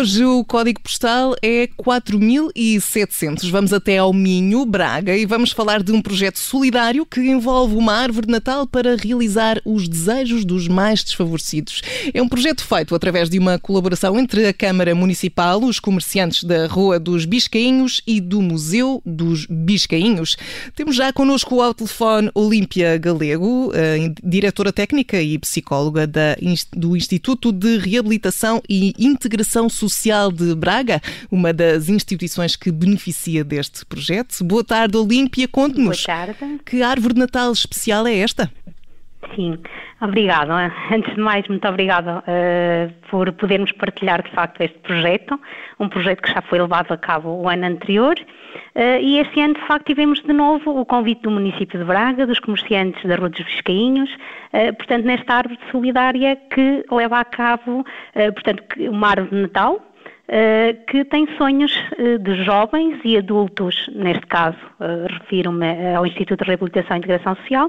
hoje o código postal é 4700. Vamos até ao Minho, Braga, e vamos falar de um projeto solidário que envolve uma árvore de Natal para realizar os desejos dos mais desfavorecidos. É um projeto feito através de uma colaboração entre a Câmara Municipal, os comerciantes da Rua dos Biscainhos e do Museu dos Biscainhos. Temos já connosco ao telefone Olímpia Galego, diretora técnica e psicóloga da, do Instituto de Reabilitação e Integração Social de Braga, uma das instituições que beneficia deste projeto. Boa tarde, Olímpia. Conte-nos que árvore de Natal especial é esta? Sim, obrigada. Antes de mais, muito obrigada uh, por podermos partilhar de facto este projeto, um projeto que já foi levado a cabo o ano anterior uh, e este ano de facto tivemos de novo o convite do município de Braga, dos comerciantes da Rua dos Viscainhos, portanto nesta árvore solidária que leva a cabo, portanto, uma árvore de Natal, Uh, que tem sonhos de jovens e adultos, neste caso, refiro-me ao Instituto de Reabilitação e Integração Social,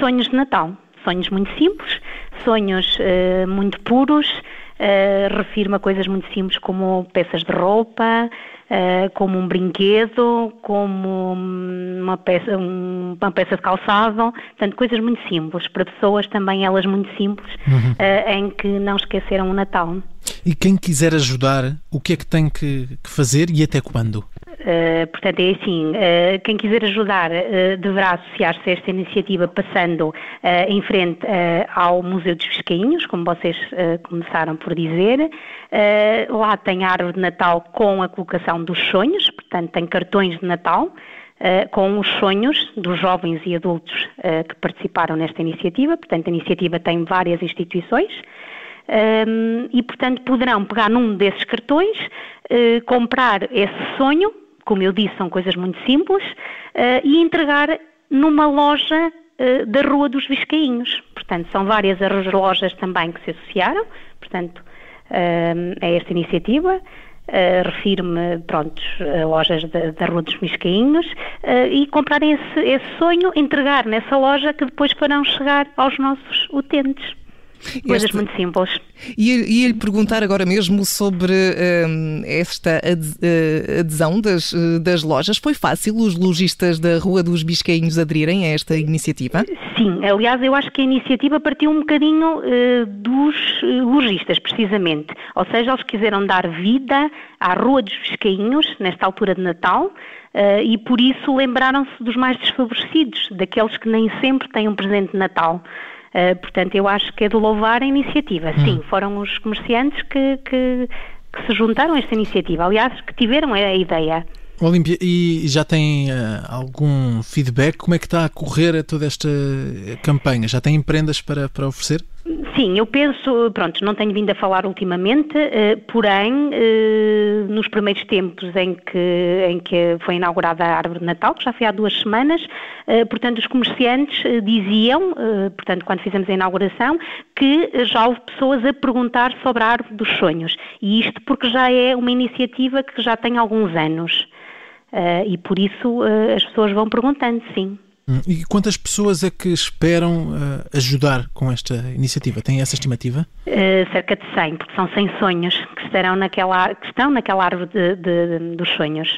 sonhos de Natal. Sonhos muito simples, sonhos muito puros, refiro-me a coisas muito simples como peças de roupa, Uh, como um brinquedo, como uma peça, um, uma peça de calçado, portanto, coisas muito simples, para pessoas também elas muito simples, uhum. uh, em que não esqueceram o Natal. E quem quiser ajudar, o que é que tem que, que fazer e até quando? Uh, portanto, é assim, uh, quem quiser ajudar uh, deverá associar-se a esta iniciativa passando em frente ao Museu dos Viscainhos, como vocês começaram por dizer. lá tem a árvore de Natal com a colocação dos sonhos, portanto tem cartões de Natal com os sonhos dos jovens e adultos que participaram nesta iniciativa. Portanto, a iniciativa tem várias instituições um, e, portanto, poderão pegar num desses cartões, uh, comprar esse sonho, como eu disse, são coisas muito simples, uh, e entregar numa loja uh, da Rua dos Viscainhos. Portanto, são várias as lojas também que se associaram, portanto, a esta iniciativa. Uh, refiro-me, pronto, a lojas da, Rua dos Viscainhos uh, e comprar esse, esse sonho, entregar nessa loja que depois farão chegar aos nossos utentes. Coisas este... muito simples. E ia-lhe perguntar agora mesmo sobre hum, esta eh, adesão das, eh, das lojas. Foi fácil os lojistas da Rua dos Biscainhos aderirem a esta iniciativa? Sim, aliás, eu acho que a iniciativa partiu um bocadinho uh, dos lojistas, precisamente. Ou seja, eles quiseram dar vida à Rua dos Biscainhos, nesta altura de Natal, uh, e por isso lembraram-se dos mais desfavorecidos, daqueles que nem sempre têm um presente de Natal. Uh, portanto, eu acho que é de louvar a iniciativa. Hum. Sim, foram os comerciantes que, que, que, se juntaram a esta iniciativa, aliás, que tiveram a ideia. Olímpia, e já tem uh, algum feedback? Como é que está a correr toda esta campanha? Já tem prendas para, para oferecer? Sim, eu penso, pronto, não tenho vindo a falar ultimamente, uh, porém, uh, nos primeiros tempos em que, em que foi inaugurada a árvore de Natal, que já foi há duas semanas, uh, portanto, os comerciantes diziam, portanto, quando fizemos a inauguração, que já houve pessoas a perguntar sobre a árvore dos sonhos. E isto porque já é uma iniciativa que já tem alguns anos. e por isso as pessoas vão perguntando, sim. Hum, e quantas pessoas é que esperam uh, ajudar com esta iniciativa? Tem essa estimativa? Uh, cerca de 100, porque são 100 sonhos que, estarão naquela, que estão naquela árvore de, de, dos sonhos.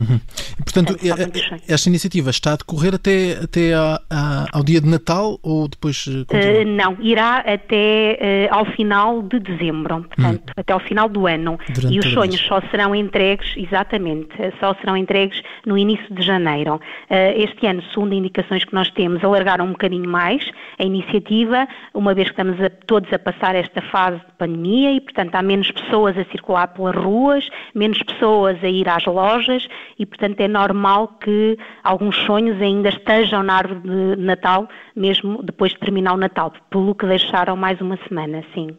Uhum. Portanto, é, esta iniciativa está a decorrer até, até a, a, ao dia de Natal ou depois uh, Não, irá até uh, ao final de dezembro, portanto, uhum. até ao final do ano. Durante e os sonhos só serão entregues, exatamente, só serão entregues no início de janeiro. Uh, este ano, segundo indicações que nós temos, alargaram um bocadinho mais a iniciativa, uma vez que estamos a, todos a passar esta fase de pandemia e, portanto, há menos pessoas a circular pelas ruas, menos pessoas a ir às lojas e, portanto, é normal que alguns sonhos ainda estejam na árvore de Natal, mesmo depois de terminar o Natal, pelo que deixaram mais uma semana, sim.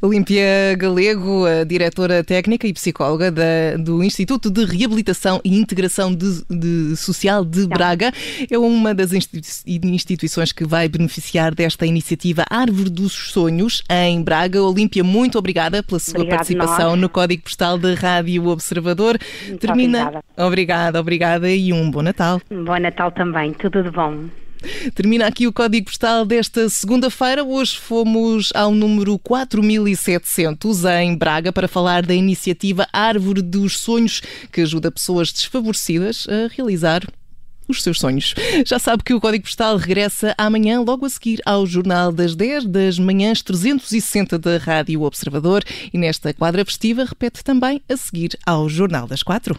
Olímpia Galego, a diretora técnica e psicóloga da, do Instituto de Reabilitação e Integração de, de Social de Braga, é uma das instituições que vai beneficiar desta iniciativa Árvore dos Sonhos em Braga. Olímpia, muito obrigada pela sua participação nós. no Código Postal da Rádio Observador. Muito Termina. Obrigada. obrigada, obrigada e um bom Natal. Um bom Natal também, tudo de bom. Termina aqui o código postal desta segunda-feira. Hoje fomos ao número 4700 em Braga para falar da iniciativa Árvore dos Sonhos, que ajuda pessoas desfavorecidas a realizar os seus sonhos. Já sabe que o Código Postal regressa amanhã, logo a seguir ao Jornal das 10 das manhãs 360 da Rádio Observador e nesta quadra festiva repete também a seguir ao Jornal das 4.